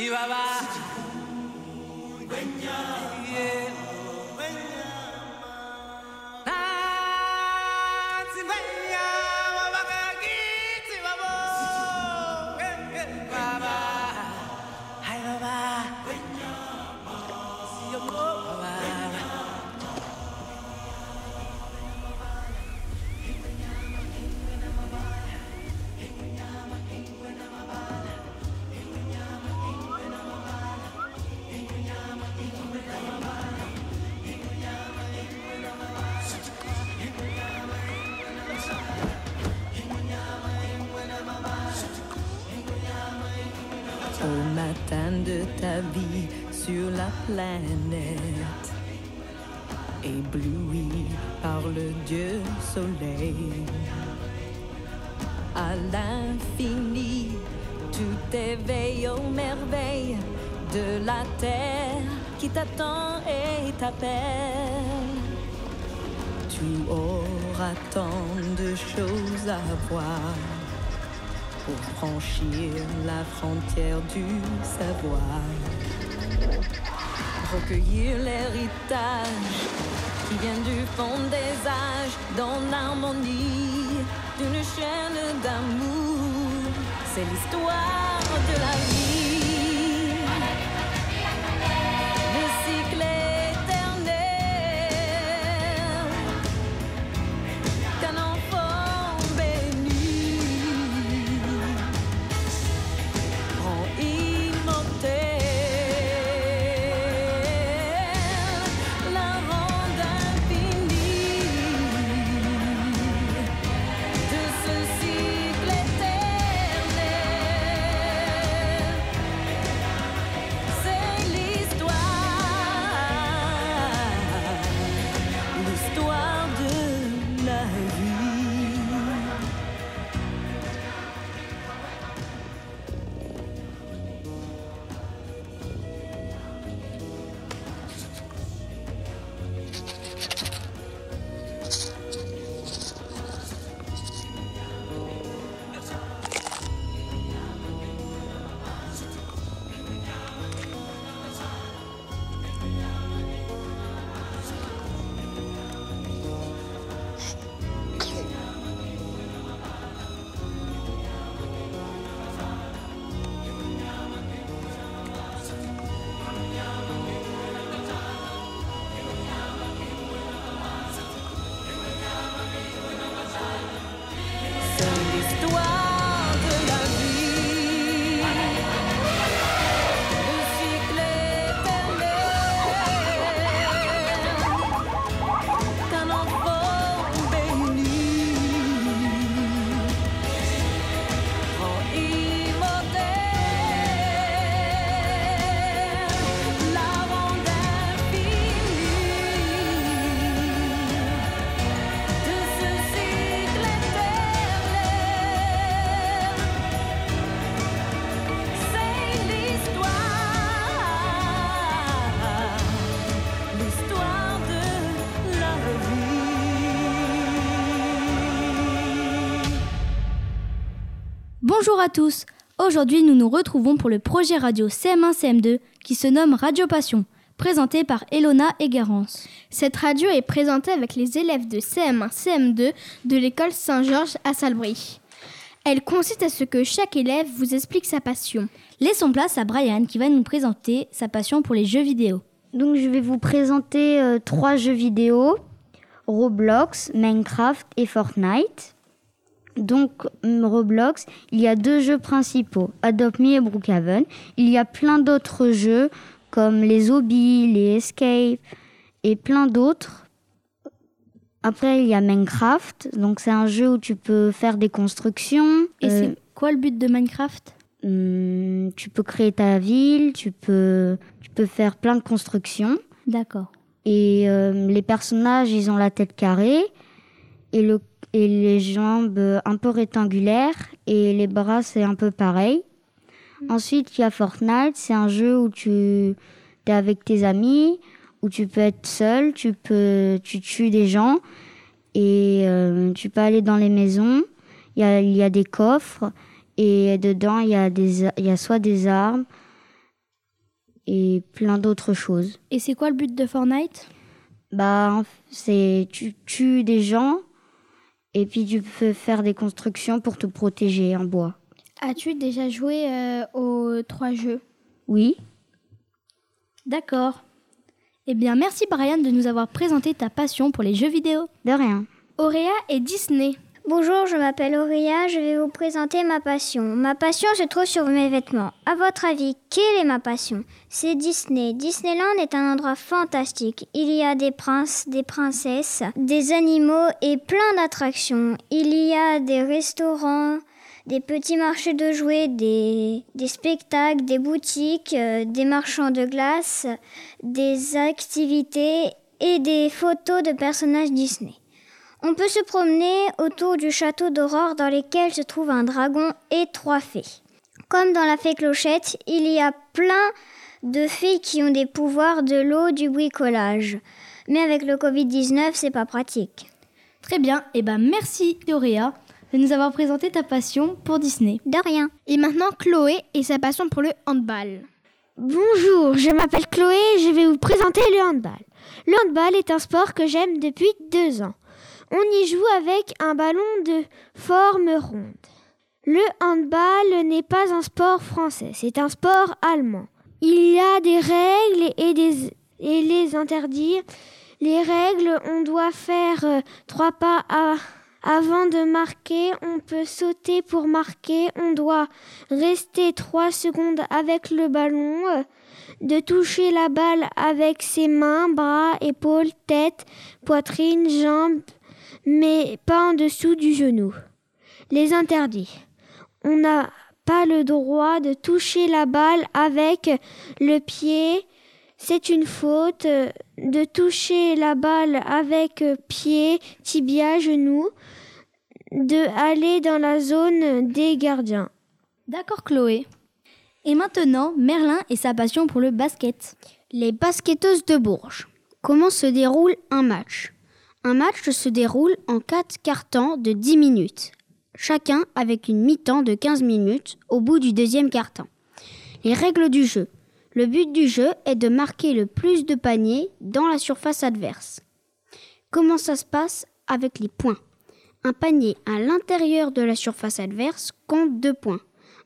Au matin de ta vie sur la planète, ébloui par le Dieu soleil, à l'infini, tout éveille aux merveilles de la terre qui t'attend et t'appelle. Tu auras tant de choses à voir pour franchir la frontière du savoir. Recueillir l'héritage qui vient du fond des âges dans l'harmonie d'une chaîne d'amour. C'est l'histoire de la vie. Bonjour à tous. Aujourd'hui, nous nous retrouvons pour le projet radio CM1-CM2 qui se nomme Radio Passion, présenté par Elona et Garance. Cette radio est présentée avec les élèves de CM1, CM2 de l'école Saint-Georges à Salbris. Elle consiste à ce que chaque élève vous explique sa passion. Laissons place à Brian qui va nous présenter sa passion pour les jeux vidéo. Donc je vais vous présenter euh, trois jeux vidéo, Roblox, Minecraft et Fortnite. Donc hum, Roblox, il y a deux jeux principaux, Adopt Me et Brookhaven. Il y a plein d'autres jeux comme les Hobbies, les Escape et plein d'autres. Après, il y a Minecraft. Donc c'est un jeu où tu peux faire des constructions. Et Euh, c'est quoi le but de Minecraft? hum, tu peux créer ta ville, tu peux, tu peux faire plein de constructions. D'accord. Et euh, les personnages, ils ont la tête carrée et, le, et les jambes un peu rectangulaires et les bras, c'est un peu pareil. Ensuite, il y a Fortnite, c'est un jeu où tu es avec tes amis, où tu peux être seul, tu, peux, tu tues des gens et euh, tu peux aller dans les maisons. Il y a, il y a des coffres et dedans, il y, a des, il y a soit des armes, et plein d'autres choses. Et c'est quoi le but de Fortnite? Bah, c'est tu tues des gens et puis tu peux faire des constructions pour te protéger en bois. As-tu déjà joué euh, aux trois jeux? Oui, D'accord. Eh bien, merci Brian de nous avoir présenté ta passion pour les jeux vidéo. de rien. Auréa et Disney. Bonjour, je m'appelle Auréa, je vais vous présenter ma passion. Ma passion se trouve sur mes vêtements. À votre avis, quelle est ma passion? C'est Disney. Disneyland est un endroit fantastique. Il y a des princes, des princesses, des animaux et plein d'attractions. Il y a des restaurants, des petits marchés de jouets, des, spectacles, des boutiques, euh, des marchands de glace, des activités et des photos de personnages Disney. On peut se promener autour du château d'Aurore dans lequel se trouve un dragon et trois fées. Comme dans la fée Clochette, il y a plein de fées qui ont des pouvoirs de l'eau, du bricolage. Mais avec le Covid-19, c'est pas pratique. Très bien. Eh ben, merci Auréa de nous avoir présenté ta passion pour Disney. De rien. Et maintenant Chloé et sa passion pour le handball. Bonjour, je m'appelle Chloé et je vais vous présenter le handball. Le handball est un sport que j'aime depuis deux ans. On y joue avec un ballon de forme ronde. Le handball n'est pas un sport français, c'est un sport allemand. Il y a des règles et, des, et les interdire. Les règles, on doit faire euh, trois pas avant de marquer, on peut sauter pour marquer, on doit rester trois secondes avec le ballon, euh, de toucher la balle avec ses mains, bras, épaules, tête, poitrine, jambes, mais pas en dessous du genou. Les interdits. On n'a pas le droit de toucher la balle avec le pied. C'est une faute euh, de toucher la balle avec euh, pied, tibia, genou, de aller dans la zone des gardiens. D'accord Chloé. Et maintenant, Merlin et sa passion pour le basket. Les basketteuses de Bourges. Comment se déroule un match? Un match se déroule en quatre quarts-temps de 10 minutes, chacun avec une mi-temps de 15 minutes au bout du deuxième quart-temps. Les règles du jeu. Le but du jeu est de marquer le plus de paniers dans la surface adverse. Comment ça se passe avec les points? Un panier à l'intérieur de la surface adverse compte 2 points.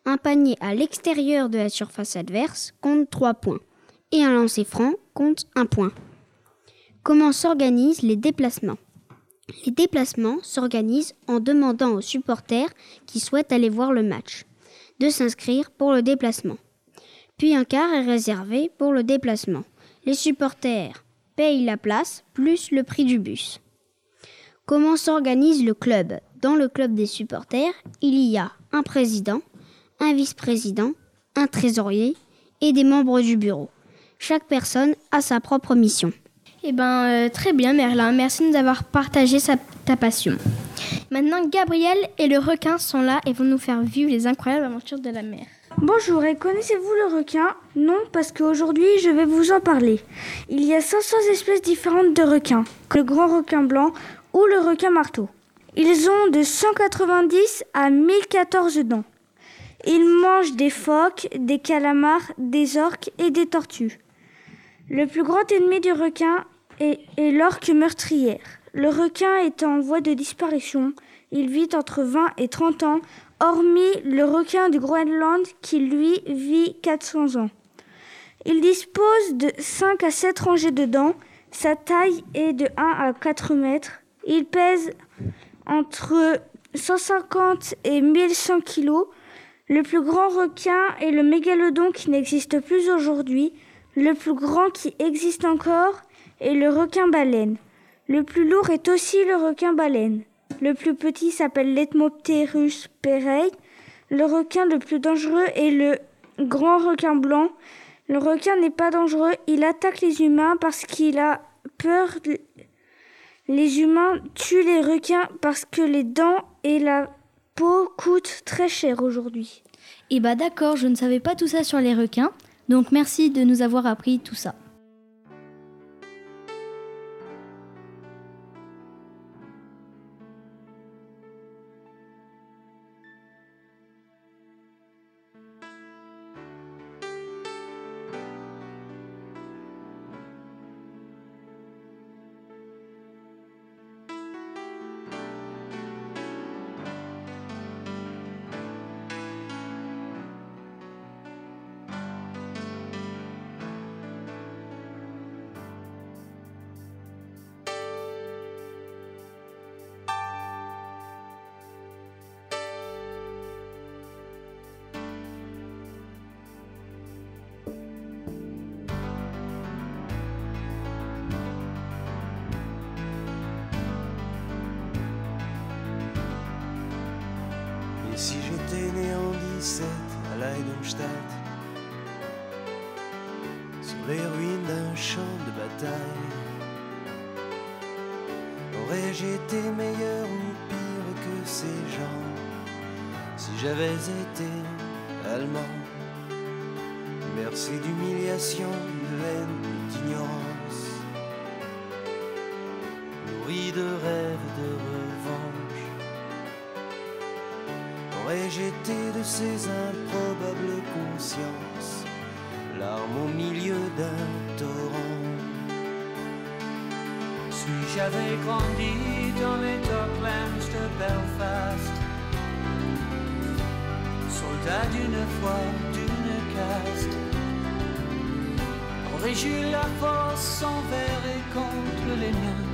Un panier à l'extérieur de la surface adverse compte 3 points. Et un lancer franc compte 1 point. Comment s'organisent les déplacements Les déplacements s'organisent en demandant aux supporters qui souhaitent aller voir le match de s'inscrire pour le déplacement. Puis un quart est réservé pour le déplacement. Les supporters payent la place plus le prix du bus. Comment s'organise le club? Dans le club des supporters, il y a un président, un vice-président, un trésorier et des membres du bureau. Chaque personne a sa propre mission. Eh ben, euh, très bien, Merlin. Merci de nous avoir partagé ta passion. Maintenant, Gabriel et le requin sont là et vont nous faire vivre les incroyables aventures de la mer. Bonjour, et connaissez-vous le requin? Non, parce qu'aujourd'hui je vais vous en parler. Il y a 500 espèces différentes de requins, le grand requin blanc ou le requin marteau. Ils ont de 190 à 1014 dents. Ils mangent des phoques, des calamars, des orques et des tortues. Le plus grand ennemi du requin est l'orque meurtrière. Le requin est en voie de disparition. Il vit entre 20 et 30 ans, hormis le requin du Groenland qui, lui, vit 400 ans. Il dispose de 5 à 7 rangées de dents. Sa taille est de 1 à 4 mètres. Il pèse entre 150 et 1100 kilos. Le plus grand requin est le mégalodon qui n'existe plus aujourd'hui. Le plus grand qui existe encore est le requin baleine. Le plus lourd est aussi le requin baleine. Le plus petit s'appelle l'Ethmopterus perei. Le requin le plus dangereux est le grand requin blanc. Le requin n'est pas dangereux, il attaque les humains parce qu'il a peur. Les humains tuent les requins parce que les dents et la peau coûtent très cher aujourd'hui. Eh bah d'accord, je ne savais pas tout ça sur les requins, donc merci de nous avoir appris tout ça. Sur les ruines d'un champ de bataille, aurais-je été meilleur ou pire que ces gens? Si j'avais été allemand? Merci d'humiliation, de haine, d'ignorance, nourri de rêves de revanche. Aurais-je été de ces improbables consciences, larmes au milieu d'un torrent? Si j'avais grandi dans les Docklands de Belfast, soldat d'une foi, d'une caste, aurais-je la force envers et contre les miens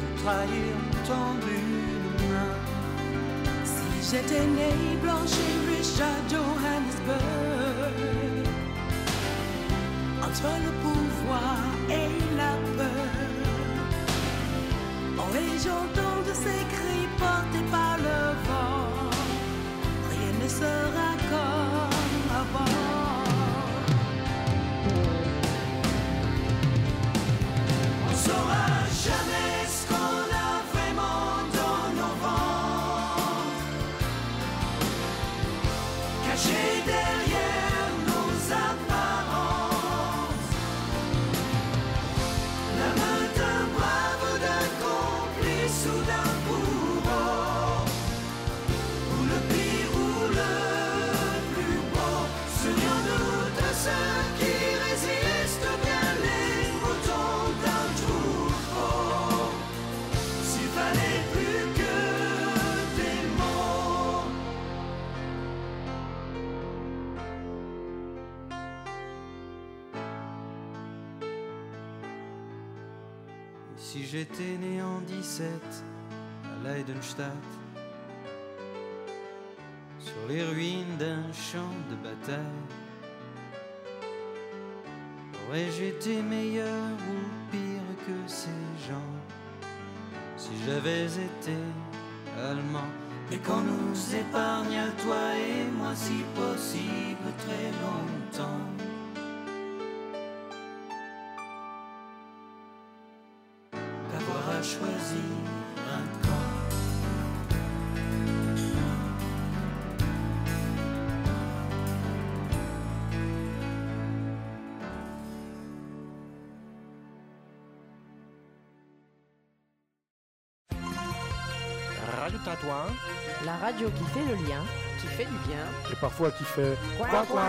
de trahir main? Si j'étais né blanche et riche à Johannesburg, entre le pouvoir et la peur, aurais-je entendu ces cris portés par le vent? Rien ne sera comme avant. J'étais né en 17 à Leidenstadt, sur les ruines d'un champ de bataille, aurais-je été meilleur ou pire que ces gens? Si j'avais été allemand? Et qu'on nous épargne à toi et moi si possible très longtemps. Radio Tintouin, La radio qui fait le lien, qui fait du bien. et parfois qui fait quoi coin.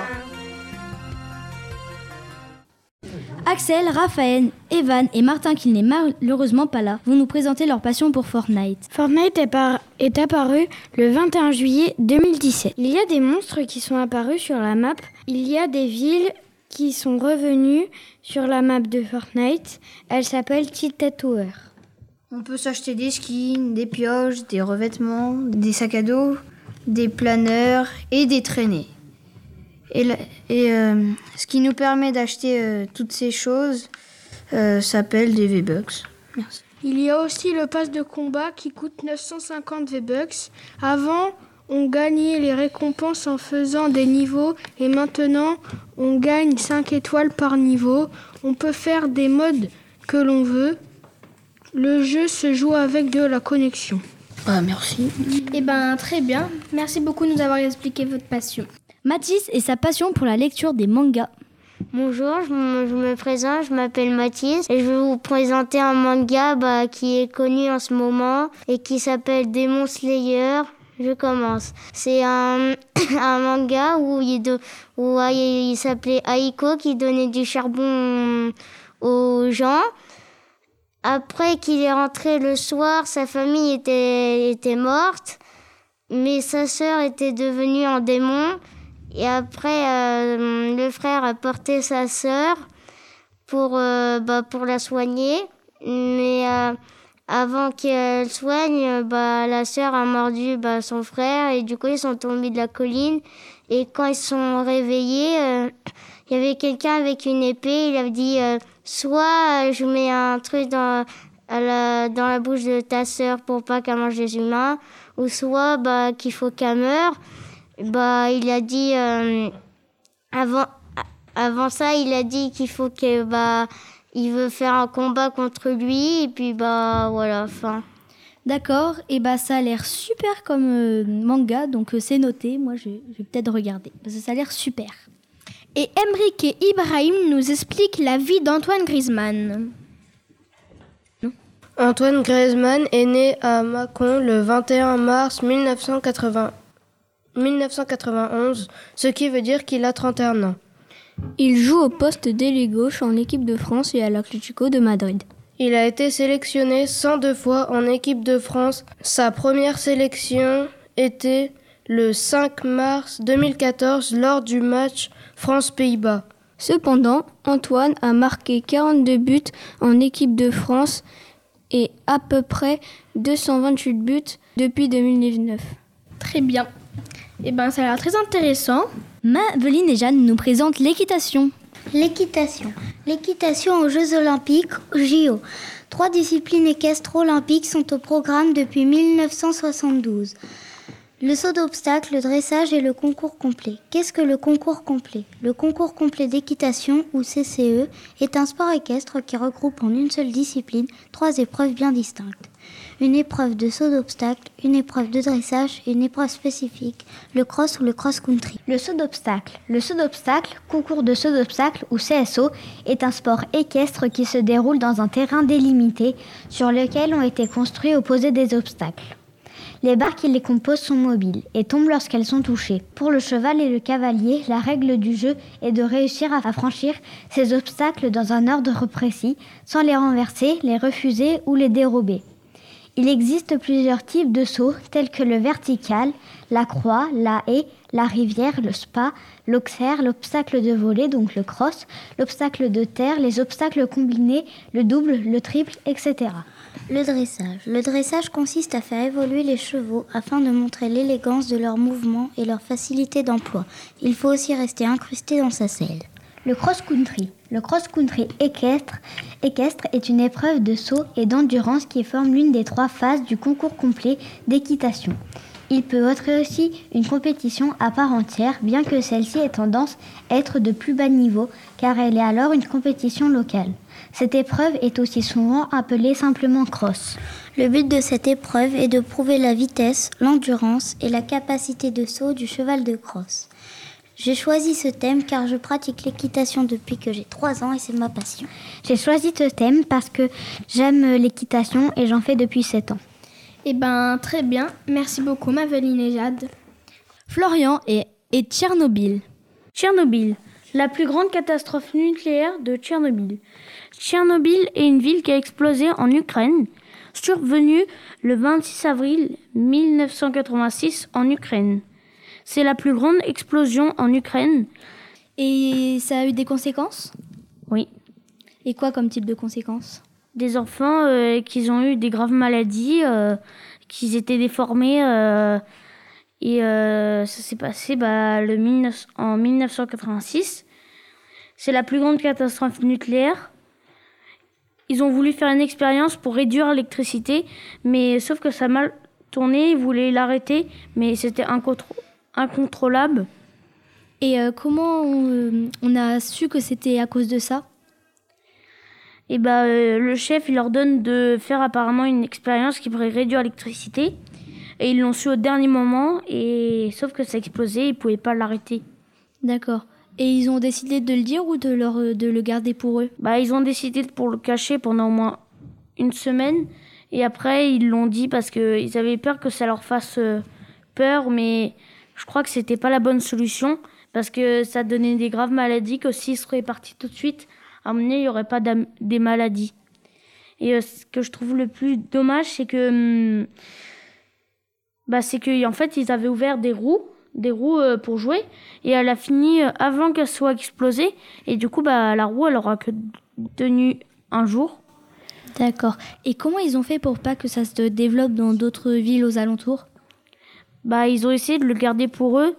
Axel, Raphaël, Evan et Martin, qui n'est malheureusement pas là, vont nous présenter leur passion pour Fortnite. Fortnite est, par- est apparu le 21 juillet 2017. Il y a des monstres qui sont apparus sur la map. Il y a des villes qui sont revenues sur la map de Fortnite. Elle s'appelle Tilted Tower. On peut s'acheter des skins, des pioches, des revêtements, des sacs à dos, des planeurs et des traînées. Et, euh, ce qui nous permet d'acheter euh, toutes ces choses euh, s'appelle des V-Bucks. Il y a aussi le pass de combat qui coûte 950 V-Bucks. Avant, on gagnait les récompenses en faisant des niveaux et maintenant, on gagne 5 étoiles par niveau. On peut faire des modes que l'on veut. Le jeu se joue avec de la connexion. Ah, merci. Eh ben, très bien. Merci beaucoup de nous avoir expliqué votre passion. Mathis et sa passion pour la lecture des mangas. Bonjour, je me, je me présente, je m'appelle Mathis et je vais vous présenter un manga bah, qui est connu en ce moment et qui s'appelle Demon Slayer. Je commence. C'est un, un manga où il, où il, il s'appelait Aiko qui donnait du charbon aux gens. Après qu'il est rentré le soir, sa famille était, était morte, mais sa sœur était devenue un démon. Et après, euh, le frère a porté sa sœur pour, euh, bah, pour la soigner. Mais euh, avant qu'elle soigne, bah, la sœur a mordu bah, son frère et du coup, ils sont tombés de la colline. Et quand ils sont réveillés, euh, il y avait quelqu'un avec une épée. Il a dit euh, soit euh, je mets un truc dans, la, dans la bouche de ta sœur pour pas qu'elle mange les humains, ou soit bah, qu'il faut qu'elle meure. Bah, il a dit euh, avant, avant ça, il a dit qu'il faut que bah, il veut faire un combat contre lui et puis bah voilà, fin. D'accord, et bah ça a l'air super comme euh, manga, donc c'est noté. Moi, je vais peut-être regarder parce que ça a l'air super. Et Emric et Ibrahim nous expliquent la vie d'Antoine Griezmann. Antoine Griezmann est né à Mâcon le 21 mars 1980 1991, ce qui veut dire qu'il a 31 ans. Il joue au poste d'ailier gauche en équipe de France et à l'Atlético de Madrid. Il a été sélectionné 102 fois en équipe de France. Sa première sélection était le 5 mars 2014 lors du match France-Pays-Bas. Cependant, Antoine a marqué 42 buts en équipe de France et à peu près 228 buts depuis 2019. Très bien. Eh ben, ça a l'air très intéressant. Maveline et Jeanne nous présentent l'équitation. L'équitation. L'équitation aux Jeux Olympiques, JO. Trois disciplines équestres olympiques sont au programme depuis 1972. Le saut d'obstacle, le dressage et le concours complet. Qu'est-ce que le concours complet? Le concours complet d'équitation, ou CCE, est un sport équestre qui regroupe en une seule discipline trois épreuves bien distinctes. Une épreuve de saut d'obstacle, une épreuve de dressage et une épreuve spécifique, le cross ou le cross-country. Le saut d'obstacle. Le saut d'obstacle, concours de saut d'obstacle ou CSO, est un sport équestre qui se déroule dans un terrain délimité sur lequel ont été construits opposés des obstacles. Les barres qui les composent sont mobiles et tombent lorsqu'elles sont touchées. Pour le cheval et le cavalier, la règle du jeu est de réussir à franchir ces obstacles dans un ordre précis, sans les renverser, les refuser ou les dérober. Il existe plusieurs types de sauts, tels que le vertical, la croix, la haie, la rivière, le spa, l'oxaire, l'obstacle de volée, donc le cross, l'obstacle de terre, les obstacles combinés, le double, le triple, etc. Le dressage. Le dressage consiste à faire évoluer les chevaux afin de montrer l'élégance de leurs mouvements et leur facilité d'emploi. Il faut aussi rester incrusté dans sa selle. Le cross-country. Équestre est une épreuve de saut et d'endurance qui forme l'une des trois phases du concours complet d'équitation. Il peut être aussi une compétition à part entière, bien que celle-ci ait tendance à être de plus bas niveau, car elle est alors une compétition locale. Cette épreuve est aussi souvent appelée simplement cross. Le but de cette épreuve est de prouver la vitesse, l'endurance et la capacité de saut du cheval de cross. J'ai choisi ce thème car je pratique l'équitation depuis que j'ai 3 ans et c'est ma passion. J'ai choisi ce thème parce que j'aime l'équitation et j'en fais depuis 7 ans. Eh ben, très bien. Merci beaucoup, Maveline et Jade. Florian et, et Tchernobyl. Tchernobyl, la plus grande catastrophe nucléaire de Tchernobyl. Tchernobyl est une ville qui a explosé en Ukraine, survenue le 26 avril 1986 en Ukraine. C'est la plus grande explosion en Ukraine. Et ça a eu des conséquences? Oui. Et quoi comme type de conséquences? Des enfants euh, qui ont eu des graves maladies, euh, qui étaient déformés. Euh, et ça s'est passé bah, le 19, en 1986. C'est la plus grande catastrophe nucléaire. Ils ont voulu faire une expérience pour réduire l'électricité, mais sauf que ça a mal tourné, ils voulaient l'arrêter, mais c'était incontrôlable incontrôlable. Et euh, comment on, euh, on, a su que c'était à cause de ça? Et bah, euh, le chef, il leur donne de faire apparemment une expérience qui pourrait réduire l'électricité. Et ils l'ont su au dernier moment, et sauf que ça a explosé, ils ne pouvaient pas l'arrêter. D'accord. Et ils ont décidé de le dire ou de, leur, de le garder pour eux? Bah, ils ont décidé pour le cacher pendant au moins une semaine. Et après, ils l'ont dit parce qu'ils avaient peur que ça leur fasse peur, mais je crois que c'était pas la bonne solution parce que ça donnait des graves maladies que s'ils seraient partis tout de suite, à mon il n'y aurait pas des maladies. Et euh, ce que je trouve le plus dommage, c'est que, hum, bah, c'est qu'en fait, ils avaient ouvert des roues, des roues euh, pour jouer, et elle a fini euh, avant qu'elle soit explosée. Et du coup, bah, la roue, elle aura que tenu un jour. D'accord. Et comment ils ont fait pour pas que ça se développe dans d'autres villes aux alentours? Bah, ils ont essayé de le garder pour eux.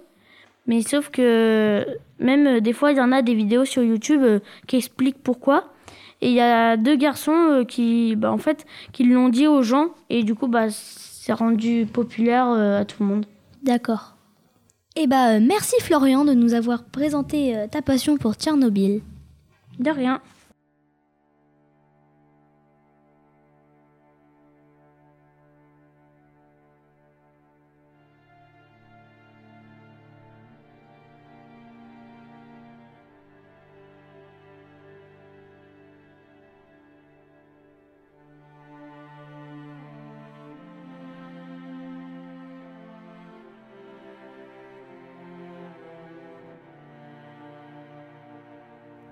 Mais sauf que même euh, des fois, il y en a des vidéos sur YouTube euh, qui expliquent pourquoi. Et il y a deux garçons euh, qui, bah, en fait, qui l'ont dit aux gens. Et du coup, bah, c'est rendu populaire à tout le monde. D'accord. Eh bah, merci Florian de nous avoir présenté ta passion pour Tchernobyl. De rien.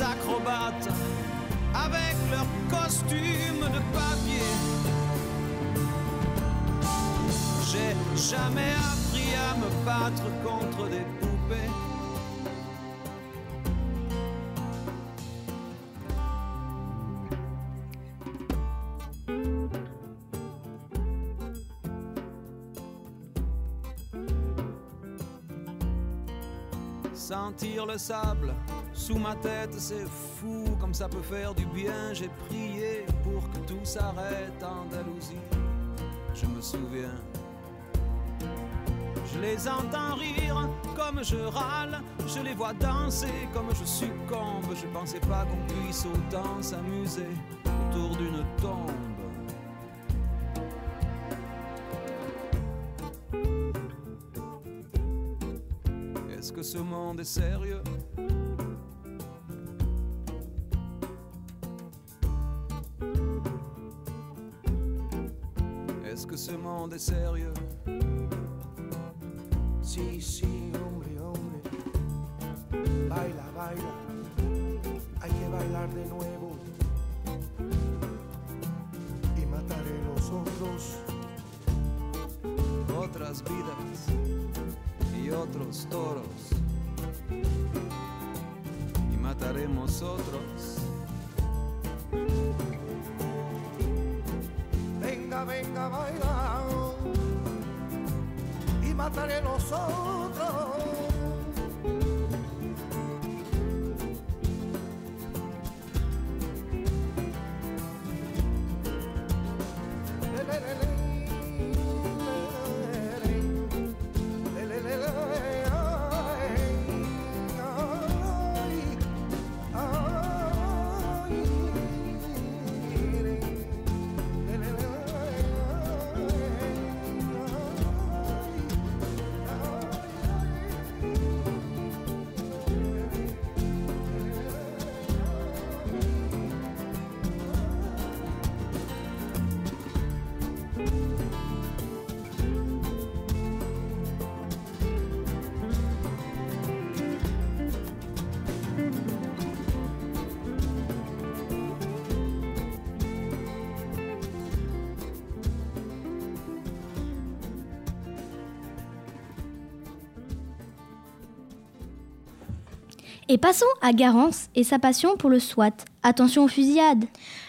Acrobates avec leurs costumes de papier. J'ai jamais appris à me battre contre des poupées. Sentir le sable sous ma tête, c'est fou comme ça peut faire du bien. J'ai prié pour que tout s'arrête en Andalousie. Je me souviens. Je les entends rire comme je râle, je les vois danser comme je succombe. Je pensais pas qu'on puisse autant s'amuser autour d'une tombe. Est-ce que ce monde est sérieux? Monde est sérieux Sí, sí, hombre, hombre. Baila, baila. Hay que bailar de nuevo. Y mataré los otros. Otras vidas y otros toros. Y mataremos otros. Venga, venga, baila. mataré los ojos. Passons à Garance et sa passion pour le SWAT. Attention aux fusillades.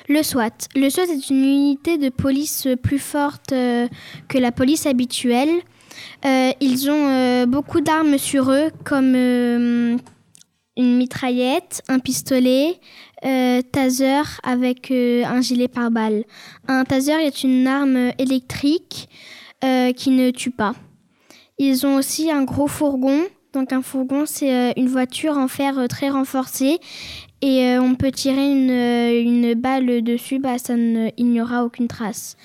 Le SWAT. Le SWAT est une unité de police plus forte euh, que la police habituelle. Euh, ils ont euh, beaucoup d'armes sur eux, comme une mitraillette, un pistolet, taser avec un gilet pare-balles. Un taser est une arme électrique qui ne tue pas. Ils ont aussi un gros fourgon. Donc un fourgon, c'est euh, une voiture en fer euh, très renforcée et euh, on peut tirer une, une balle dessus, bah, ça il n'y aura aucune trace.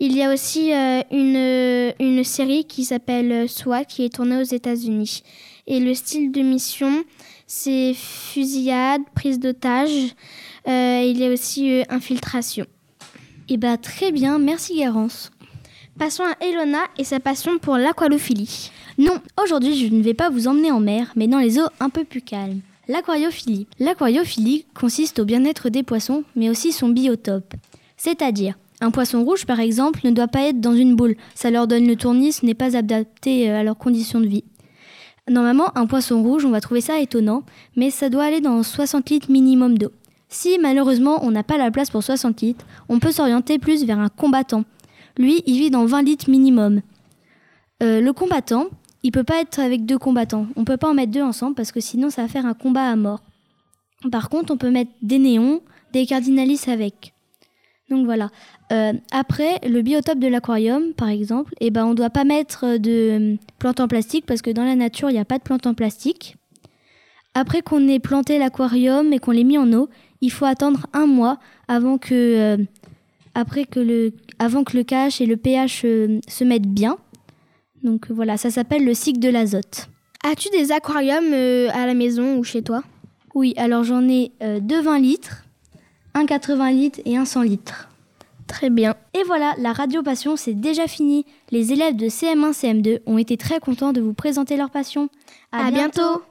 Il y a aussi une, une série qui s'appelle SWAT qui est tournée aux États-Unis. Et le style de mission, c'est fusillade, prise d'otage. Il y a aussi infiltration. Eh bah très bien, merci Garance. Passons à Elona et sa passion pour l'aqualophilie. Non, aujourd'hui je ne vais pas vous emmener en mer, mais dans les eaux un peu plus calmes. L'aquariophilie. L'aquariophilie consiste au bien-être des poissons, mais aussi son biotope. C'est-à-dire, un poisson rouge par exemple ne doit pas être dans une boule, ça leur donne le tournis, ce n'est pas adapté euh, à leurs conditions de vie. Normalement, un poisson rouge, on va trouver ça étonnant, mais ça doit aller dans 60 litres minimum d'eau. Si malheureusement on n'a pas la place pour 60 litres, on peut s'orienter plus vers un combattant. Lui, il vit dans 20 litres minimum. Euh, le combattant, il peut pas être avec deux combattants. On peut pas en mettre deux ensemble parce que sinon ça va faire un combat à mort. Par contre, on peut mettre des néons, des cardinalis avec. Donc voilà. Euh, après, le biotope de l'aquarium, par exemple, eh ben, on ne doit pas mettre de plantes en plastique parce que dans la nature, il n'y a pas de plantes en plastique. Après qu'on ait planté l'aquarium et qu'on l'ait mis en eau, il faut attendre un mois avant que, euh, après que, le, avant que le KH et le pH euh, se mettent bien. Donc voilà, ça s'appelle le cycle de l'azote. As-tu des aquariums euh, à la maison ou chez toi? Oui, alors j'en ai euh, deux 20 litres, un 80 litres et un 100 litres. Très bien. Et voilà, la radio passion, c'est déjà fini. Les élèves de CM1, CM2 ont été très contents de vous présenter leur passion. À bientôt.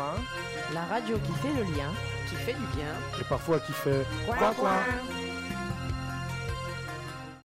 Tatouin, La radio qui fait le lien, qui fait du bien. et parfois qui fait quoi. quoi.